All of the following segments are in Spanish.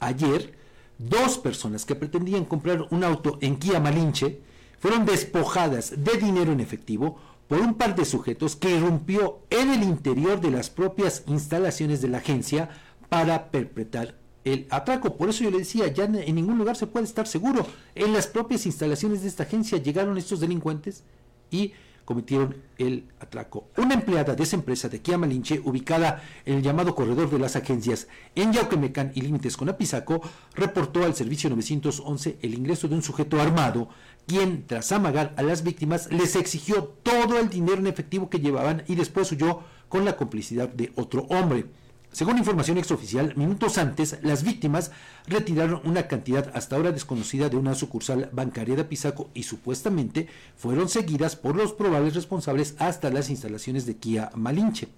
ayer, dos personas que pretendían comprar un auto en Kia Malinche fueron despojadas de dinero en efectivo por un par de sujetos que irrumpió en el interior de las propias instalaciones de la agencia para perpetrar el atraco. Por eso yo le decía, ya en ningún lugar se puede estar seguro. En las propias instalaciones de esta agencia llegaron estos delincuentes y cometieron el atraco. Una empleada de esa empresa de Kia Malinche, ubicada en el llamado corredor de las agencias en Yauquemecán y límites con Apizaco, reportó al servicio 911 el ingreso de un sujeto armado, quien, tras amagar a las víctimas, les exigió todo el dinero en efectivo que llevaban y después huyó con la complicidad de otro hombre. Según información extraoficial, minutos antes, las víctimas retiraron una cantidad hasta ahora desconocida de una sucursal bancaria de Pisaco y supuestamente fueron seguidas por los probables responsables hasta las instalaciones de Kia Malinche.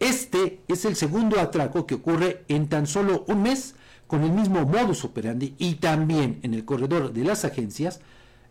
Este es el segundo atraco que ocurre en tan solo un mes con el mismo modus operandi y también en el corredor de las agencias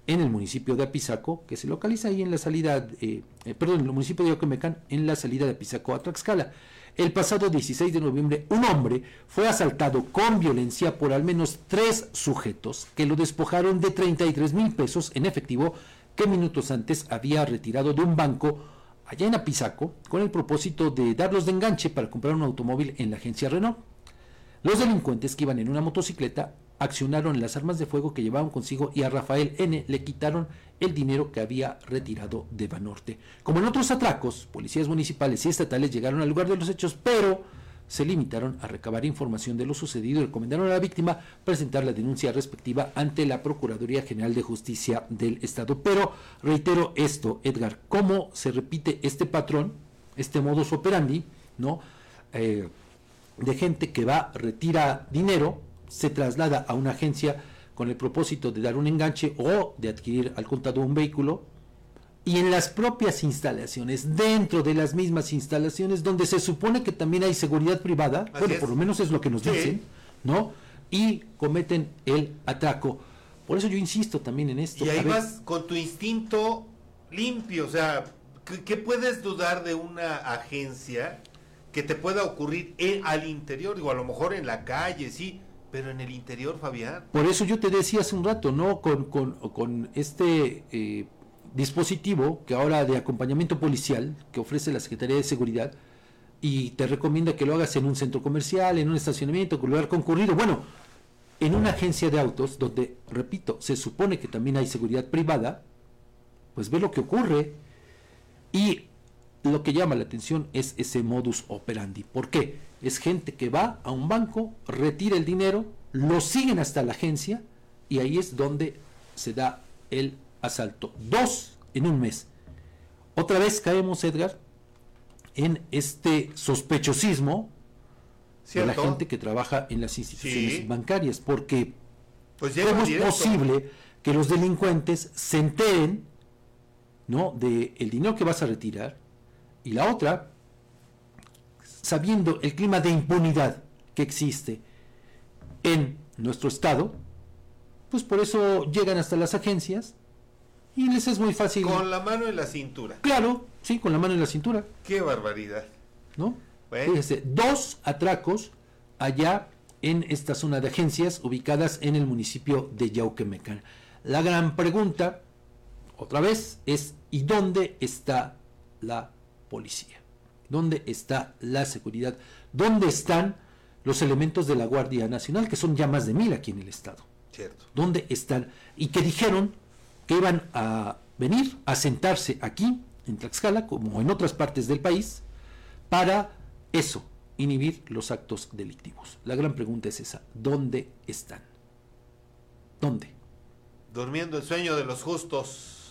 en el municipio de Apizaco, que se localiza ahí en la salida, eh, eh, perdón, en el municipio de Oquemecán, en la salida de Apizaco a Tlaxcala. El pasado 16 de noviembre, un hombre fue asaltado con violencia por al menos tres sujetos que lo despojaron de 33 mil pesos en efectivo que minutos antes había retirado de un banco allá en Apizaco con el propósito de darlos de enganche para comprar un automóvil en la agencia Renault. Los delincuentes que iban en una motocicleta accionaron las armas de fuego que llevaban consigo y a Rafael N. le quitaron el dinero que había retirado de Banorte. Como en otros atracos, policías municipales y estatales llegaron al lugar de los hechos, pero se limitaron a recabar información de lo sucedido y recomendaron a la víctima presentar la denuncia respectiva ante la Procuraduría General de Justicia del Estado. Pero reitero esto, Edgar, ¿cómo se repite este patrón, este modus operandi, ¿no? Eh, de gente que va, retira dinero, se traslada a una agencia con el propósito de dar un enganche o de adquirir al contado un vehículo y en las propias instalaciones, dentro de las mismas instalaciones, donde se supone que también hay seguridad privada, bueno, por lo menos es lo que nos dicen, ¿no? Y cometen el atraco. Por eso yo insisto también en esto. Y ahí vas con tu instinto limpio, o sea, ¿qué, puedes dudar de una agencia que te pueda ocurrir en, al interior? Digo, a lo mejor en la calle, sí, pero en el interior, Fabián. Por eso yo te decía hace un rato, ¿no? Con, con, este eh, dispositivo que ahora de acompañamiento policial que ofrece la Secretaría de Seguridad y te recomienda que lo hagas en un centro comercial, en un estacionamiento, en un lugar concurrido. Bueno, en una agencia de autos donde, repito, se supone que también hay seguridad privada, pues ve lo que ocurre. Y lo que llama la atención es ese modus operandi. ¿Por qué? es gente que va a un banco, retira el dinero, lo siguen hasta la agencia y ahí es donde se da el asalto. Dos en un mes. Otra vez caemos, Edgar, en este sospechosismo de la gente que trabaja en las instituciones bancarias, porque pues ¿cómo es posible que los delincuentes se enteren ¿no? de el dinero que vas a retirar y la otra sabiendo el clima de impunidad que existe en nuestro estado, pues por eso llegan hasta las agencias y les es muy fácil. Con la mano en la cintura. Claro, sí, con la mano en la cintura. Qué barbaridad. ¿No? Fíjese, dos atracos allá en esta zona de agencias ubicadas en el municipio de Yauquemecán. La gran pregunta, otra vez, es ¿y dónde está la policía? ¿Dónde está la seguridad? ¿Dónde están los elementos de la Guardia Nacional, que son ya más de mil aquí en el Estado? Cierto. ¿Dónde están? Y que dijeron que iban a venir a sentarse aquí, en Tlaxcala, como en otras partes del país, para eso, inhibir los actos delictivos. La gran pregunta es esa, ¿dónde están? ¿Dónde? Durmiendo el sueño de los justos.